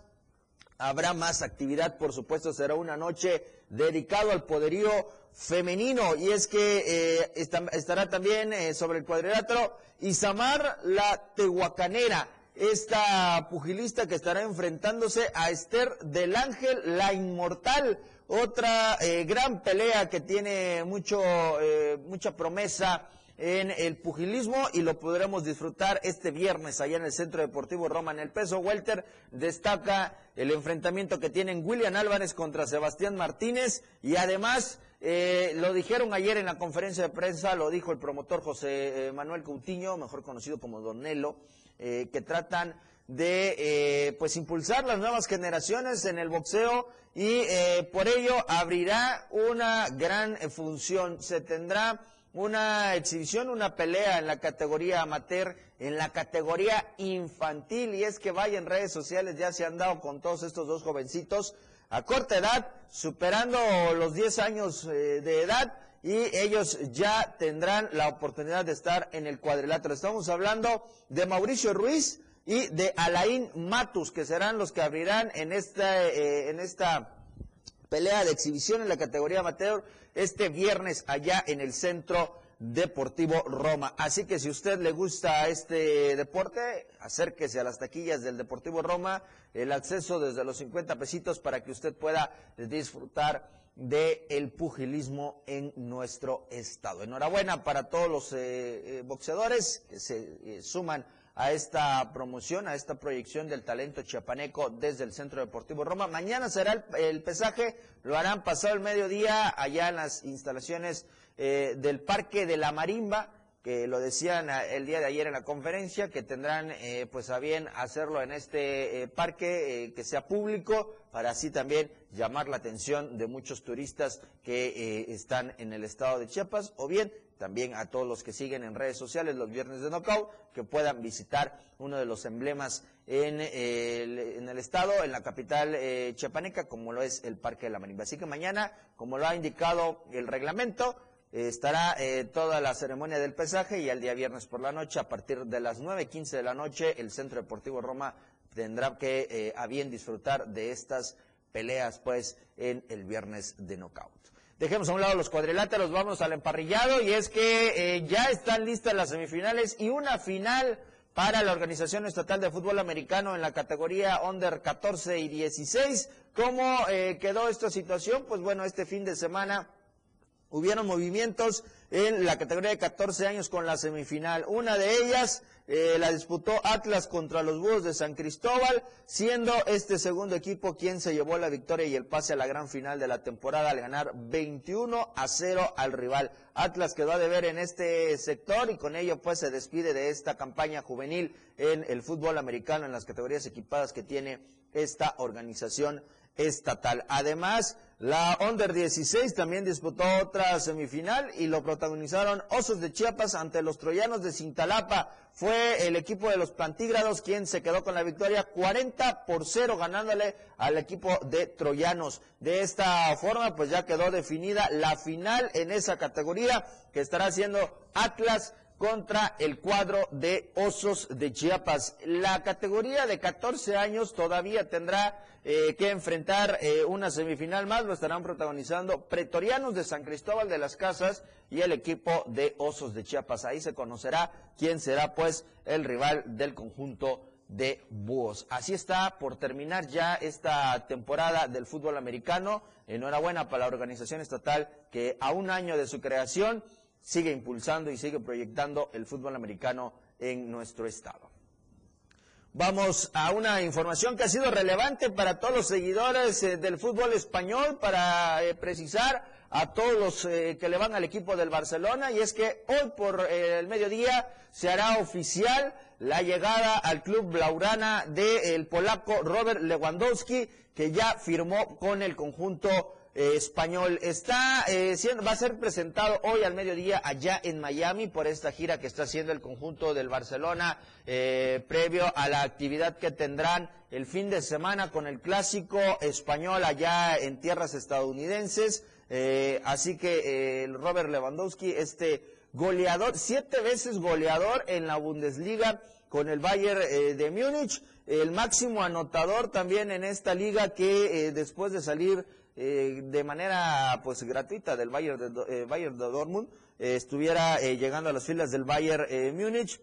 habrá más actividad, por supuesto, será una noche dedicado al poderío femenino y es que eh, estará también eh, sobre el cuadrilátero Isamar la Tehuacanera, esta pugilista que estará enfrentándose a Esther del Ángel, la inmortal, otra eh, gran pelea que tiene mucho, eh, mucha promesa en el pugilismo y lo podremos disfrutar este viernes allá en el Centro Deportivo Roma. En el peso welter destaca el enfrentamiento que tienen William Álvarez contra Sebastián Martínez y además eh, lo dijeron ayer en la conferencia de prensa, lo dijo el promotor José eh, Manuel Coutinho, mejor conocido como Don Nelo, eh, que tratan de pues impulsar las nuevas generaciones en el boxeo y por ello abrirá una gran función. Se tendrá una exhibición, una pelea en la categoría amateur, en la categoría infantil, y es que vaya en redes sociales, ya se han dado con todos estos dos jovencitos a corta edad, superando los 10 años eh, de edad, y ellos ya tendrán la oportunidad de estar en el cuadrilátero. Estamos hablando de Mauricio Ruiz y de Alain Matus, que serán los que abrirán en esta, eh, en esta pelea de exhibición en la categoría amateur este viernes allá en el centro Deportivo Roma. Así que si usted le gusta este deporte, acérquese a las taquillas del Deportivo Roma, el acceso desde los 50 pesitos para que usted pueda disfrutar del el pugilismo en nuestro estado. Enhorabuena para todos los eh, eh, boxeadores que se eh, suman a esta promoción, a esta proyección del talento chiapaneco desde el Centro Deportivo Roma. Mañana será el, el pesaje, lo harán pasado el mediodía allá en las instalaciones eh, del Parque de la Marimba, que lo decían el día de ayer en la conferencia, que tendrán eh, pues a bien hacerlo en este eh, parque eh, que sea público, para así también llamar la atención de muchos turistas que eh, están en el estado de Chiapas, o bien también a todos los que siguen en redes sociales los viernes de Knockout, que puedan visitar uno de los emblemas en, el, en el estado, en la capital chiapaneca, como lo es el Parque de la Marimba. Así que mañana, como lo ha indicado el reglamento, eh, estará eh, toda la ceremonia del pesaje y el día viernes por la noche, a partir de las 9.15 de la noche, el Centro Deportivo Roma tendrá que eh, a bien disfrutar de estas peleas pues en el viernes de knockout. Dejemos a un lado los cuadriláteros, vamos al emparrillado y es que ya están listas las semifinales y una final para la Organización Estatal de Fútbol Americano en la categoría Under 14 y 16. ¿Cómo quedó esta situación? Pues bueno, este fin de semana hubieron movimientos en la categoría de 14 años con la semifinal. Una de ellas eh, la disputó Atlas contra los Búhos de San Cristóbal, siendo este segundo equipo quien se llevó la victoria y el pase a la gran final de la temporada al ganar 21 a 0 al rival. Atlas quedó a deber en este sector y con ello pues se despide de esta campaña juvenil en el fútbol americano en las categorías equipadas que tiene esta organización estatal. Además, la Under 16 también disputó otra semifinal y lo protagonizaron Osos de Chiapas ante los Troyanos de Cintalapa. Fue el equipo de los Plantígrados quien se quedó con la victoria 40 por 0 ganándole al equipo de Troyanos. De esta forma pues ya quedó definida la final en esa categoría que estará haciendo Atlas contra el cuadro de Osos de Chiapas. La categoría de 14 años todavía tendrá eh, que enfrentar eh, una semifinal más, lo estarán protagonizando Pretorianos de San Cristóbal de las Casas y el equipo de Osos de Chiapas. Ahí se conocerá quién será pues el rival del conjunto de Búhos. Así está por terminar ya esta temporada del fútbol americano. Enhorabuena para la organización estatal que a un año de su creación sigue impulsando y sigue proyectando el fútbol americano en nuestro estado. Vamos a una información que ha sido relevante para todos los seguidores eh, del fútbol español, para eh, precisar a todos los eh, que le van al equipo del Barcelona, y es que hoy por el mediodía se hará oficial la llegada al club Blaurana del polaco Robert Lewandowski, que ya firmó con el conjunto español. Está eh, siendo, va a ser presentado hoy al mediodía allá en Miami por esta gira que está haciendo el conjunto del Barcelona eh, previo a la actividad que tendrán el fin de semana con el clásico español allá en tierras estadounidenses. Eh, así que eh, Robert Lewandowski, este goleador, siete veces goleador en la Bundesliga con el Bayern eh, de Múnich, el máximo anotador también en esta liga que después de salir eh, de manera pues gratuita del Bayern de, eh, Bayern de Dortmund eh, estuviera eh, llegando a las filas del Bayern Múnich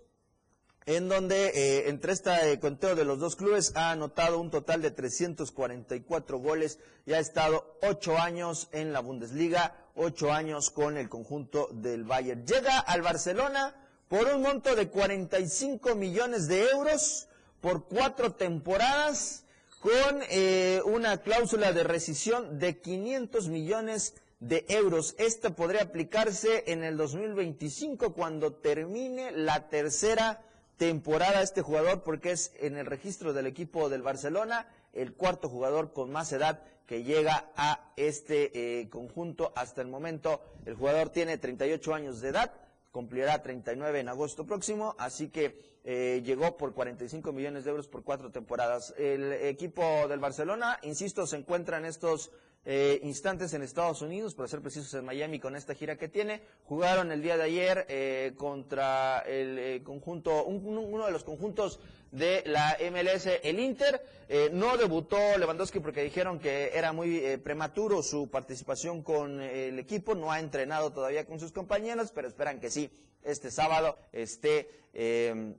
en donde entre este conteo de los dos clubes ha anotado un total de 344 goles y ha estado ocho años en la Bundesliga, ocho años con el conjunto del Bayern. Llega al Barcelona por un monto de 45 millones de euros por cuatro temporadas con eh, una cláusula de rescisión de 500 millones de euros. Esta podría aplicarse en el 2025 cuando termine la tercera temporada este jugador porque es en el registro del equipo del Barcelona el cuarto jugador con más edad que llega a este eh, conjunto hasta el momento. El jugador tiene 38 años de edad, cumplirá 39 en agosto próximo, así que eh, llegó por 45 millones de euros por cuatro temporadas. El equipo del Barcelona, insisto, se encuentra en estos eh, instantes en Estados Unidos, para ser precisos en Miami con esta gira que tiene. Jugaron el día de ayer eh, contra el eh, conjunto, un- uno de los conjuntos de la MLS, el Inter. Eh, no debutó Lewandowski porque dijeron que era muy eh, prematuro su participación con eh, el equipo, no ha entrenado todavía con sus compañeros, pero esperan que sí, este sábado esté eh,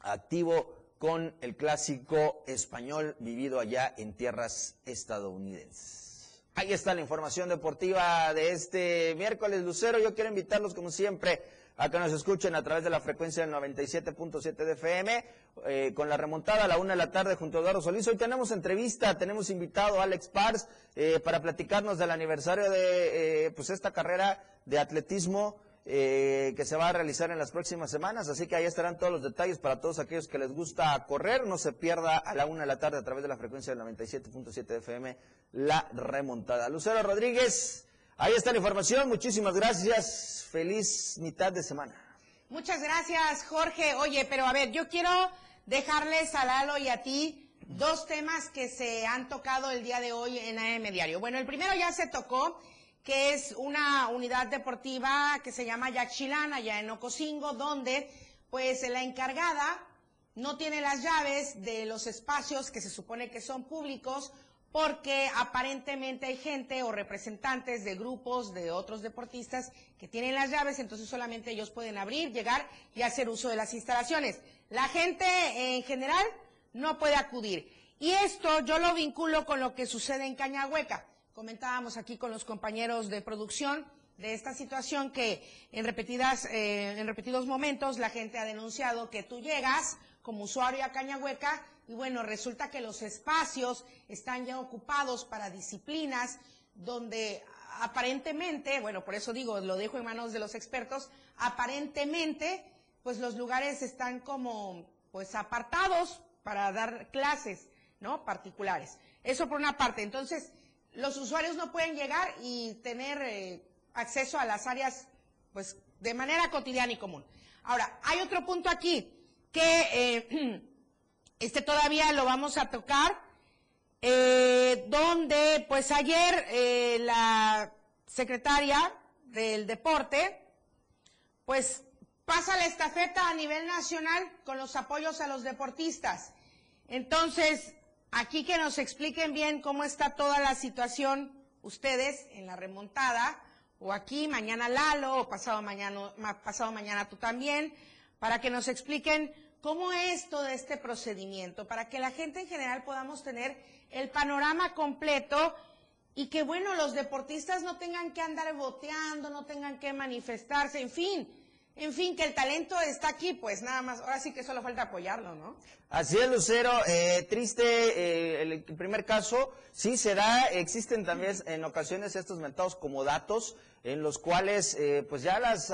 activo con el clásico español vivido allá en tierras estadounidenses. Ahí está la información deportiva de este miércoles, Lucero. Yo quiero invitarlos, como siempre, a que nos escuchen a través de la frecuencia del 97.7 de FM, eh, con la remontada a la una de la tarde junto a Eduardo Solís. Hoy tenemos entrevista, tenemos invitado a Alex Pars eh, para platicarnos del aniversario de eh, pues esta carrera de atletismo eh, que se va a realizar en las próximas semanas. Así que ahí estarán todos los detalles para todos aquellos que les gusta correr. No se pierda a la una de la tarde a través de la frecuencia del 97.7 de FM la remontada. Lucero Rodríguez, ahí está la información. Muchísimas gracias. Feliz mitad de semana. Muchas gracias, Jorge. Oye, pero a ver, yo quiero dejarles a Lalo y a ti dos temas que se han tocado el día de hoy en AM Diario. Bueno, el primero ya se tocó, que es una unidad deportiva que se llama Yaxchilán, allá en Ocosingo, donde pues la encargada no tiene las llaves de los espacios que se supone que son públicos porque aparentemente hay gente o representantes de grupos de otros deportistas que tienen las llaves, entonces solamente ellos pueden abrir, llegar y hacer uso de las instalaciones. La gente en general no puede acudir. Y esto yo lo vinculo con lo que sucede en Cañahueca. Comentábamos aquí con los compañeros de producción de esta situación que en repetidas, eh, en repetidos momentos la gente ha denunciado que tú llegas como usuario a Cañahueca y bueno, resulta que los espacios están ya ocupados para disciplinas donde aparentemente, bueno, por eso digo, lo dejo en manos de los expertos, aparentemente, pues los lugares están como, pues apartados para dar clases, ¿no? Particulares. Eso por una parte. Entonces, los usuarios no pueden llegar y tener eh, acceso a las áreas, pues, de manera cotidiana y común. Ahora, hay otro punto aquí que eh, este todavía lo vamos a tocar, eh, donde pues ayer eh, la secretaria del deporte pues pasa la estafeta a nivel nacional con los apoyos a los deportistas. Entonces, aquí que nos expliquen bien cómo está toda la situación ustedes en la remontada, o aquí mañana Lalo, o pasado mañana, ma- pasado mañana tú también, para que nos expliquen cómo es todo este procedimiento, para que la gente en general podamos tener el panorama completo y que, bueno, los deportistas no tengan que andar boteando, no tengan que manifestarse, en fin, en fin, que el talento está aquí, pues nada más, ahora sí que solo falta apoyarlo, ¿no? Así es, Lucero. Eh, triste eh, el, primer caso. Sí se da, existen también en ocasiones estos mentados como datos en los cuales eh, pues ya las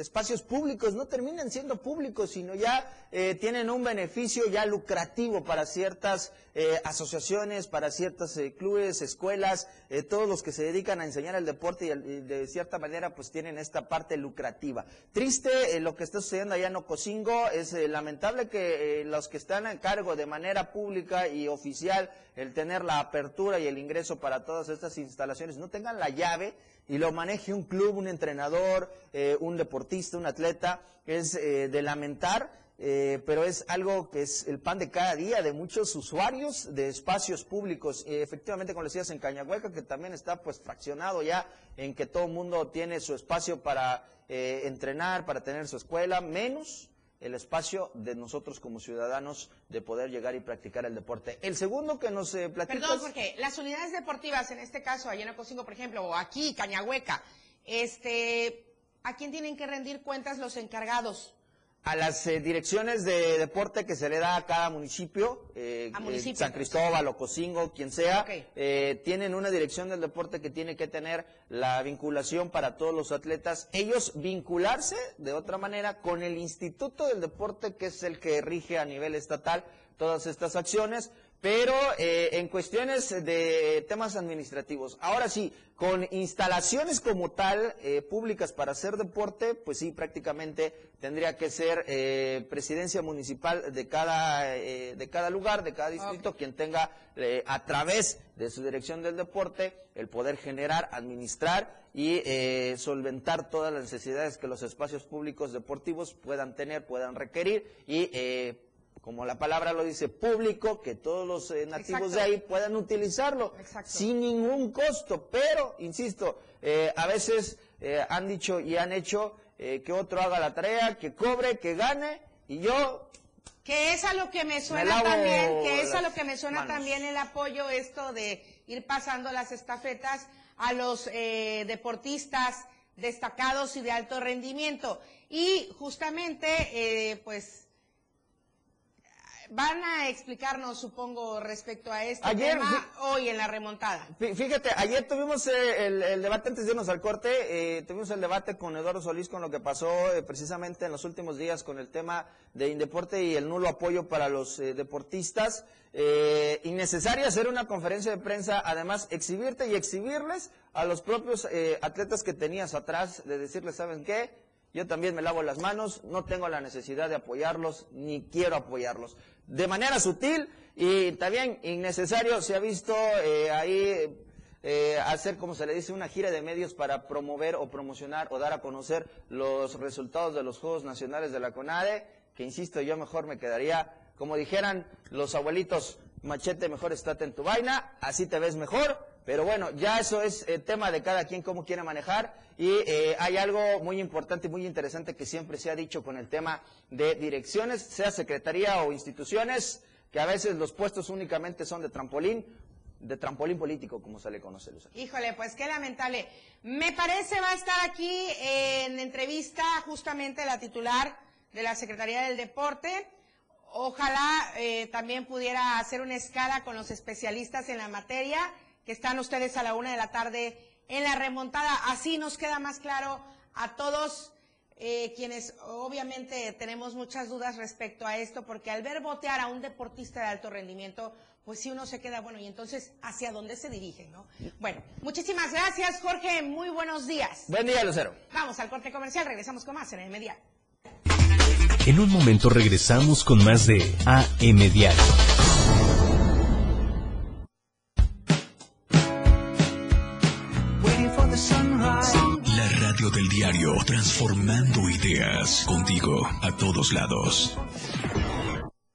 espacios públicos no terminan siendo públicos, sino ya eh, tienen un beneficio ya lucrativo para ciertas eh, asociaciones, para ciertos eh, clubes, escuelas, eh, todos los que se dedican a enseñar el deporte y, y de cierta manera pues tienen esta parte lucrativa. Triste eh, lo que está sucediendo allá en Ocosingo, es eh, lamentable que eh, los que están a cargo de manera pública y oficial el tener la apertura y el ingreso para todas estas instalaciones no tengan la llave y lo maneje un club, un entrenador, un deportista, un atleta, es de lamentar, eh, pero es algo que es el pan de cada día de muchos usuarios de espacios públicos. Eh, efectivamente, como decías, en Cañahueca, que también está pues fraccionado ya en que todo el mundo tiene su espacio para eh, entrenar, para tener su escuela, menos el espacio de nosotros como ciudadanos de poder llegar y practicar el deporte. El segundo que nos eh, platicas... Perdón, porque las unidades deportivas, en este caso, allá en Ocosingo, por ejemplo, o aquí, Cañahueca, este, ¿a quién tienen que rendir cuentas los encargados? A las eh, direcciones de deporte que se le da a cada municipio, eh, A eh, San. Cristóbal, Ocosingo, quien sea, eh, tienen una dirección del deporte que tiene que tener la vinculación para todos los atletas. Ellos vincularse de otra manera con el Instituto del Deporte, que es el que rige a nivel estatal todas estas acciones, pero eh, en cuestiones de temas administrativos. Ahora sí, con instalaciones como tal, eh, públicas para hacer deporte, pues sí, prácticamente tendría que ser eh, presidencia municipal de cada, de cada lugar, de cada distrito, quien tenga a través de su dirección del deporte el poder generar, administrar y solventar todas las necesidades que los espacios públicos deportivos puedan tener, puedan requerir y como la palabra lo dice, público, que todos los eh, nativos de ahí puedan utilizarlo sin ningún costo. Pero, insisto, eh, a veces eh, han dicho y han hecho que otro haga la tarea, que cobre, que gane, y yo... Que es a lo que me suena también, que es a lo que me suena también el apoyo esto de ir pasando las estafetas a los deportistas destacados y de alto rendimiento. Y justamente, pues Van a explicarnos, supongo, respecto a este tema hoy en la remontada. Fíjate, ayer tuvimos eh, el, debate, antes de irnos al corte, eh, tuvimos el debate con Eduardo Solís con lo que pasó eh, precisamente en los últimos días con el tema de Indeporte y el nulo apoyo para los deportistas. innecesario hacer una conferencia de prensa, además exhibirte y exhibirles a los propios atletas que tenías atrás, de decirles, ¿saben qué? Yo también me lavo las manos, no tengo la necesidad de apoyarlos, ni quiero apoyarlos. De manera sutil y también innecesario se ha visto eh, ahí eh, hacer, como se le dice, una gira de medios para promover o promocionar o dar a conocer los resultados de los Juegos Nacionales de la CONADE, que insisto, yo mejor me quedaría, como dijeran los abuelitos, machete, mejor estate en tu vaina, así te ves mejor, pero bueno, ya eso es eh, tema de cada quien cómo quiere manejar y eh, hay algo muy importante y muy interesante que siempre se ha dicho con el tema de direcciones, sea secretaría o instituciones, que a veces los puestos únicamente son de trampolín, de trampolín político, como se le conoce. Híjole, pues qué lamentable. Me parece va a estar aquí en entrevista justamente la titular de la Secretaría del Deporte. Ojalá eh, también pudiera hacer una escala con los especialistas en la materia que están ustedes a la una de la tarde en la remontada. Así nos queda más claro a todos eh, quienes obviamente tenemos muchas dudas respecto a esto, porque al ver botear a un deportista de alto rendimiento, pues sí uno se queda, bueno, y entonces, ¿hacia dónde se dirige, no? Bueno, muchísimas gracias, Jorge, muy buenos días. Buen día, Lucero. Vamos al corte comercial, regresamos con más en el Media. En un momento regresamos con más de AM Diario. Transformando ideas contigo a todos lados.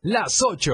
Las 8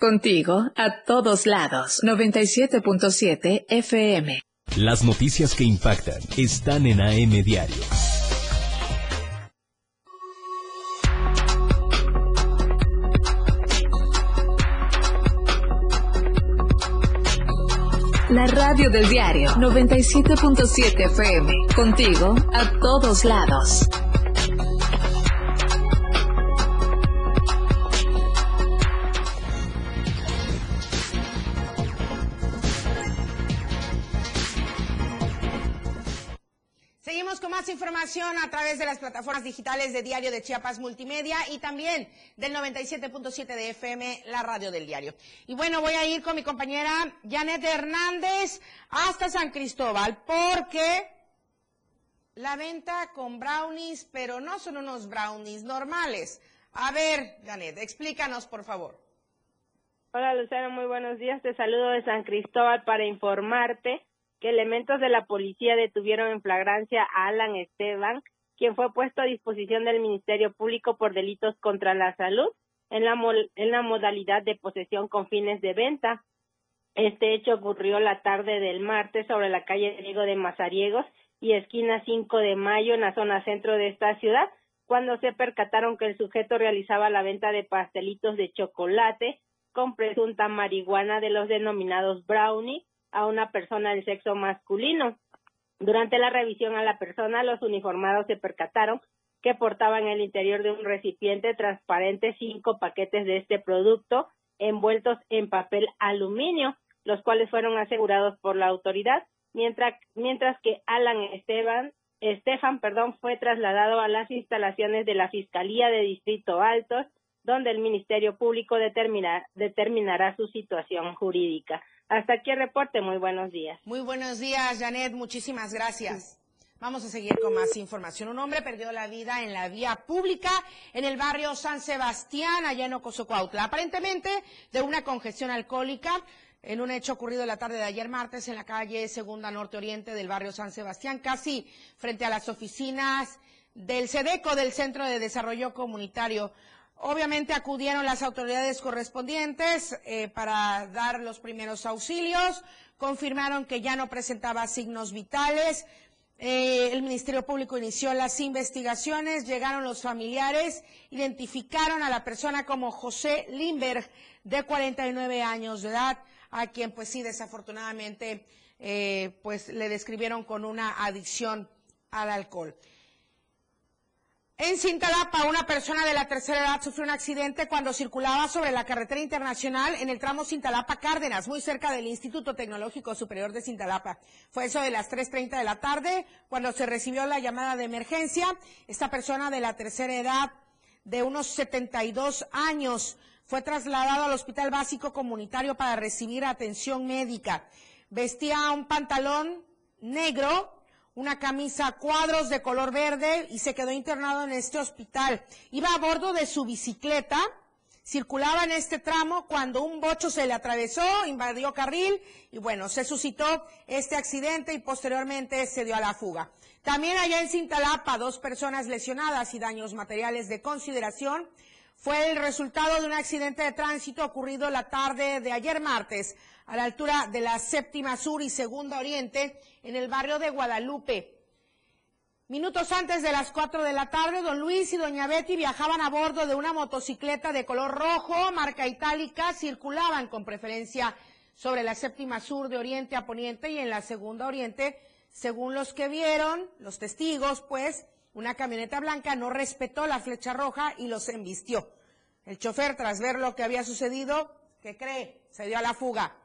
Contigo a todos lados. 97.7 FM. Las noticias que impactan están en AM Diario. La radio del diario 97.7 FM. Contigo a todos lados. Más información a través de las plataformas digitales de Diario de Chiapas Multimedia y también del 97.7 de FM, la radio del diario. Y bueno, voy a ir con mi compañera Janet Hernández hasta San Cristóbal porque la venta con brownies, pero no son unos brownies normales. A ver, Janet, explícanos por favor. Hola Lucero, muy buenos días. Te saludo de San Cristóbal para informarte que elementos de la policía detuvieron en flagrancia a Alan Esteban, quien fue puesto a disposición del Ministerio Público por delitos contra la salud en la, modalidad de posesión con fines de venta. Este hecho ocurrió la tarde del martes sobre la calle Diego de Mazariegos y esquina 5 de Mayo en la zona centro de esta ciudad, cuando se percataron que el sujeto realizaba la venta de pastelitos de chocolate con presunta marihuana de los denominados brownie a una persona del sexo masculino. Durante la revisión a la persona, los uniformados se percataron que portaban en el interior de un recipiente transparente cinco paquetes de este producto envueltos en papel aluminio, los cuales fueron asegurados por la autoridad, mientras, mientras que Alan Esteban, Estefan perdón, fue trasladado a las instalaciones de la Fiscalía de Distrito Altos, donde el Ministerio Público determina, determinará su situación jurídica. Hasta aquí el reporte. Muy buenos días. Muy buenos días, Janet. Muchísimas gracias. Vamos a seguir con más información. Un hombre perdió la vida en la vía pública en el barrio San Sebastián, allá en Ocosocuautla, aparentemente de una congestión alcohólica en un hecho ocurrido la tarde de ayer martes en la calle Segunda Norte Oriente del barrio San Sebastián, casi frente a las oficinas del SEDECO, del Centro de Desarrollo Comunitario. Obviamente acudieron las autoridades correspondientes eh, para dar los primeros auxilios, confirmaron que ya no presentaba signos vitales. Eh, el Ministerio Público inició las investigaciones, llegaron los familiares, identificaron a la persona como José Limberg, de 49 años de edad, a quien pues sí desafortunadamente eh, pues le describieron con una adicción al alcohol. En Cintalapa, una persona de la tercera edad sufrió un accidente cuando circulaba sobre la carretera internacional en el tramo Cintalapa-Cárdenas, muy cerca del Instituto Tecnológico Superior de Cintalapa. Fue eso de las 3.30 de la tarde cuando se recibió la llamada de emergencia. Esta persona de la tercera edad, de unos 72 años, fue trasladado al Hospital Básico Comunitario para recibir atención médica. Vestía un pantalón negro, una camisa a cuadros de color verde y se quedó internado en este hospital. Iba a bordo de su bicicleta, circulaba en este tramo cuando un bocho se le atravesó, invadió carril y bueno, se suscitó este accidente y posteriormente se dio a la fuga. También allá en Cintalapa, dos personas lesionadas y daños materiales de consideración fue el resultado de un accidente de tránsito ocurrido la tarde de ayer martes a la altura de la séptima sur y segunda oriente en el barrio de Guadalupe. Minutos antes de las cuatro de la tarde, don Luis y doña Betty viajaban a bordo de una motocicleta de color rojo, marca itálica, circulaban con preferencia sobre la séptima sur de oriente a poniente y en la segunda oriente, según los que vieron, los testigos, pues, una camioneta blanca no respetó la flecha roja y los embistió. El chofer, tras ver lo que había sucedido, ¿qué cree? Se dio a la fuga.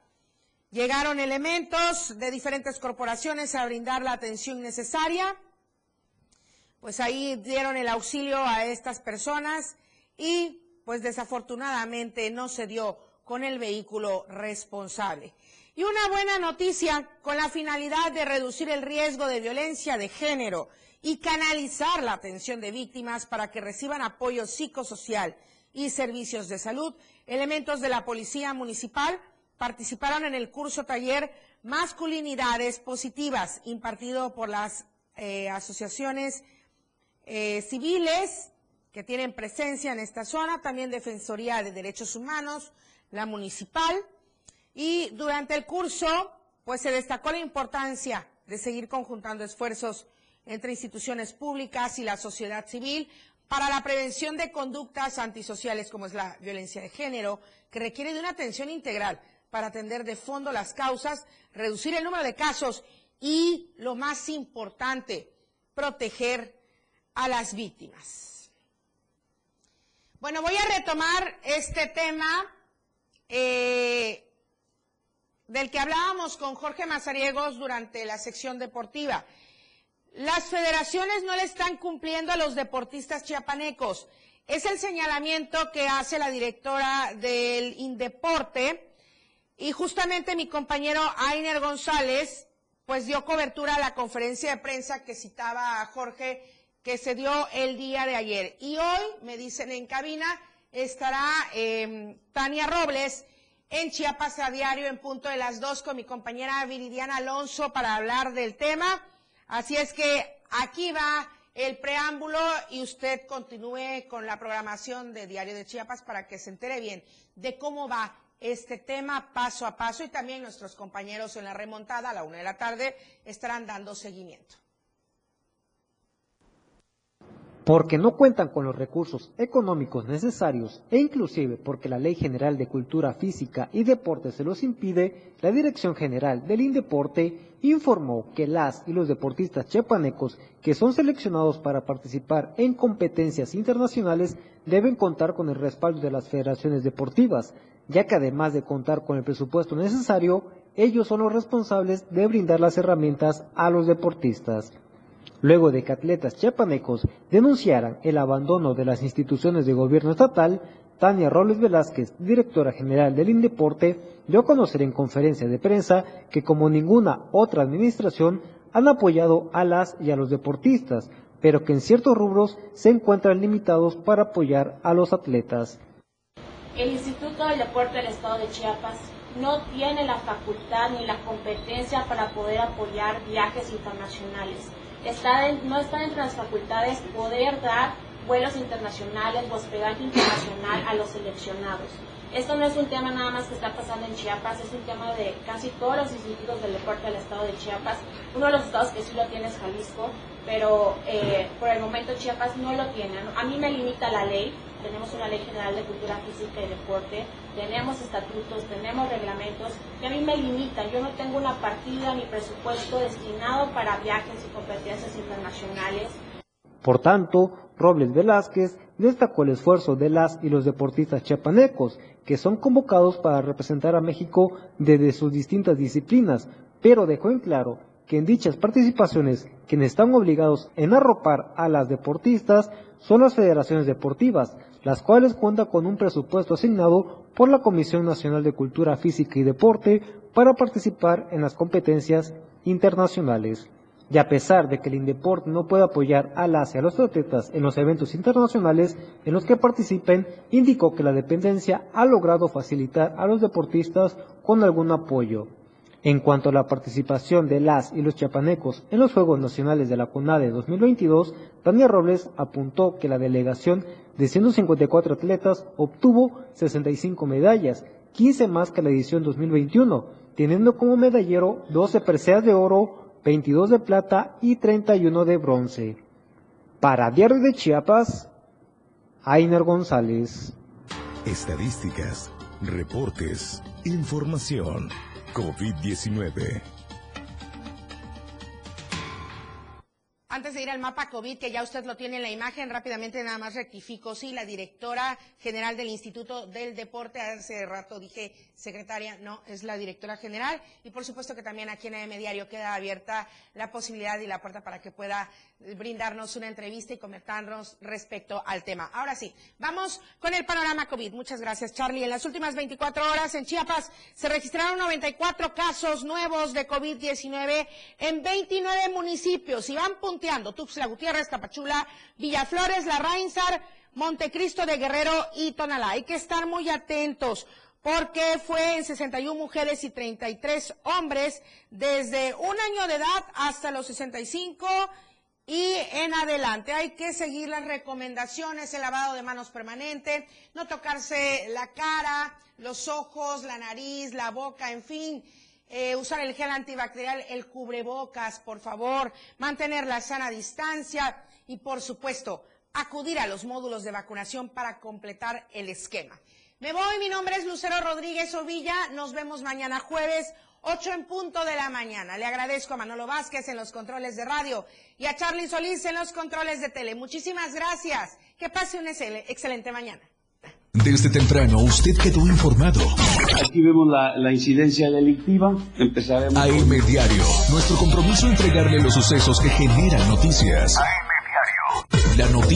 Llegaron elementos de diferentes corporaciones a brindar la atención necesaria. Pues ahí dieron el auxilio a estas personas y pues desafortunadamente no se dio con el vehículo responsable. Y una buena noticia con la finalidad de reducir el riesgo de violencia de género y canalizar la atención de víctimas para que reciban apoyo psicosocial y servicios de salud, elementos de la Policía Municipal participaron en el curso taller Masculinidades Positivas, impartido por las eh, asociaciones eh, civiles que tienen presencia en esta zona, también Defensoría de Derechos Humanos, la municipal, y durante el curso, pues se destacó la importancia de seguir conjuntando esfuerzos entre instituciones públicas y la sociedad civil para la prevención de conductas antisociales como es la violencia de género, que requiere de una atención integral para atender de fondo las causas, reducir el número de casos y, lo más importante, proteger a las víctimas. Bueno, voy a retomar este tema eh, del que hablábamos con Jorge Mazariegos durante la sección deportiva. Las federaciones no le están cumpliendo a los deportistas chiapanecos. Es el señalamiento que hace la directora del Indeporte y justamente mi compañero Ainer González pues dio cobertura a la conferencia de prensa que citaba a Jorge que se dio el día de ayer. Y hoy, me dicen en cabina, estará eh, Tania Robles en Chiapas a diario en punto de las dos con mi compañera Viridiana Alonso para hablar del tema. Así es que aquí va el preámbulo y usted continúe con la programación de Diario de Chiapas para que se entere bien de cómo va este tema paso a paso y también nuestros compañeros en la remontada a la una de la tarde estarán dando seguimiento. porque no cuentan con los recursos económicos necesarios e inclusive porque la Ley General de Cultura Física y Deporte se los impide, la Dirección General del Indeporte informó que las y los deportistas chiapanecos que son seleccionados para participar en competencias internacionales deben contar con el respaldo de las federaciones deportivas, ya que además de contar con el presupuesto necesario, ellos son los responsables de brindar las herramientas a los deportistas luego de que atletas chiapanecos denunciaran el abandono de las instituciones de gobierno estatal, Tania Robles Velázquez, directora general del Indeporte, dio a conocer en conferencia de prensa que como ninguna otra administración han apoyado a las y a los deportistas, pero que en ciertos rubros se encuentran limitados para apoyar a los atletas. El Instituto del Deporte del Estado de Chiapas no tiene la facultad ni la competencia para poder apoyar viajes internacionales está no está entre las facultades poder dar vuelos internacionales hospedaje internacional a los seleccionados. Esto no es un tema nada más que está pasando en Chiapas, es un tema de casi todos los institutos del deporte del estado de Chiapas. Uno de los estados que sí lo tiene es Jalisco, pero eh, por el momento Chiapas no lo tiene. A mí me limita la ley, tenemos una ley general de cultura física y deporte, tenemos estatutos, tenemos reglamentos que a mí me limitan. Yo no tengo una partida ni presupuesto destinado para viajes y competencias internacionales. Por tanto, Robles Velázquez destacó el esfuerzo de las y los deportistas chiapanecos, que son convocados para representar a México desde sus distintas disciplinas, pero dejó en claro que en dichas participaciones quienes están obligados en arropar a las deportistas son las federaciones deportivas, las cuales cuentan con un presupuesto asignado por la Comisión Nacional de Cultura Física y Deporte para participar en las competencias internacionales. Y a pesar de que el Indeport no puede apoyar a las y a los atletas en los eventos internacionales en los que participen, indicó que la dependencia ha logrado facilitar a los deportistas con algún apoyo. En cuanto a la participación de las y los chiapanecos en los Juegos Nacionales de la CONADE 2022, Daniel Robles apuntó que la delegación de 154 atletas obtuvo 65 medallas, 15 más que la edición 2021, teniendo como medallero 12 preseas de oro, 22 de plata y 31 de bronce. Para Diario de Chiapas, Ainer González. Estadísticas, reportes, información. COVID-19. Antes de ir al mapa COVID, que ya usted lo tiene en la imagen, rápidamente nada más rectifico. Sí, la directora general del Instituto del Deporte, hace rato dije secretaria, no, es la directora general. Y por supuesto que también aquí en AM Diario queda abierta la posibilidad y la puerta para que pueda brindarnos una entrevista y comentarnos respecto al tema. Ahora sí, vamos con el panorama COVID. Muchas gracias, Charlie. En las últimas 24 horas en Chiapas se registraron 94 casos nuevos de COVID-19 en 29 municipios y van punteando Tuxtla Gutiérrez, Tapachula, Villaflores, La Rainsar, Montecristo de Guerrero y Tonalá. Hay que estar muy atentos porque fue en 61 mujeres y 33 hombres desde un año de edad hasta los 65 y en adelante. Hay que seguir las recomendaciones, el lavado de manos permanente, no tocarse la cara, los ojos, la nariz, la boca, en fin. Eh, usar el gel antibacterial, el cubrebocas, por favor, mantener la sana distancia y, por supuesto, acudir a los módulos de vacunación para completar el esquema. Me voy, mi nombre es Lucero Rodríguez Ovilla, nos vemos mañana jueves. 8 en punto de la mañana. Le agradezco a Manolo Vázquez en los controles de radio y a Charlie Solís en los controles de tele. Muchísimas gracias. Que pase una excelente mañana. Desde temprano usted quedó informado. Aquí vemos la, la incidencia delictiva. Empezaremos. AM Diario. Nuestro compromiso entregarle los sucesos que generan noticias. AM Diario. La noticia.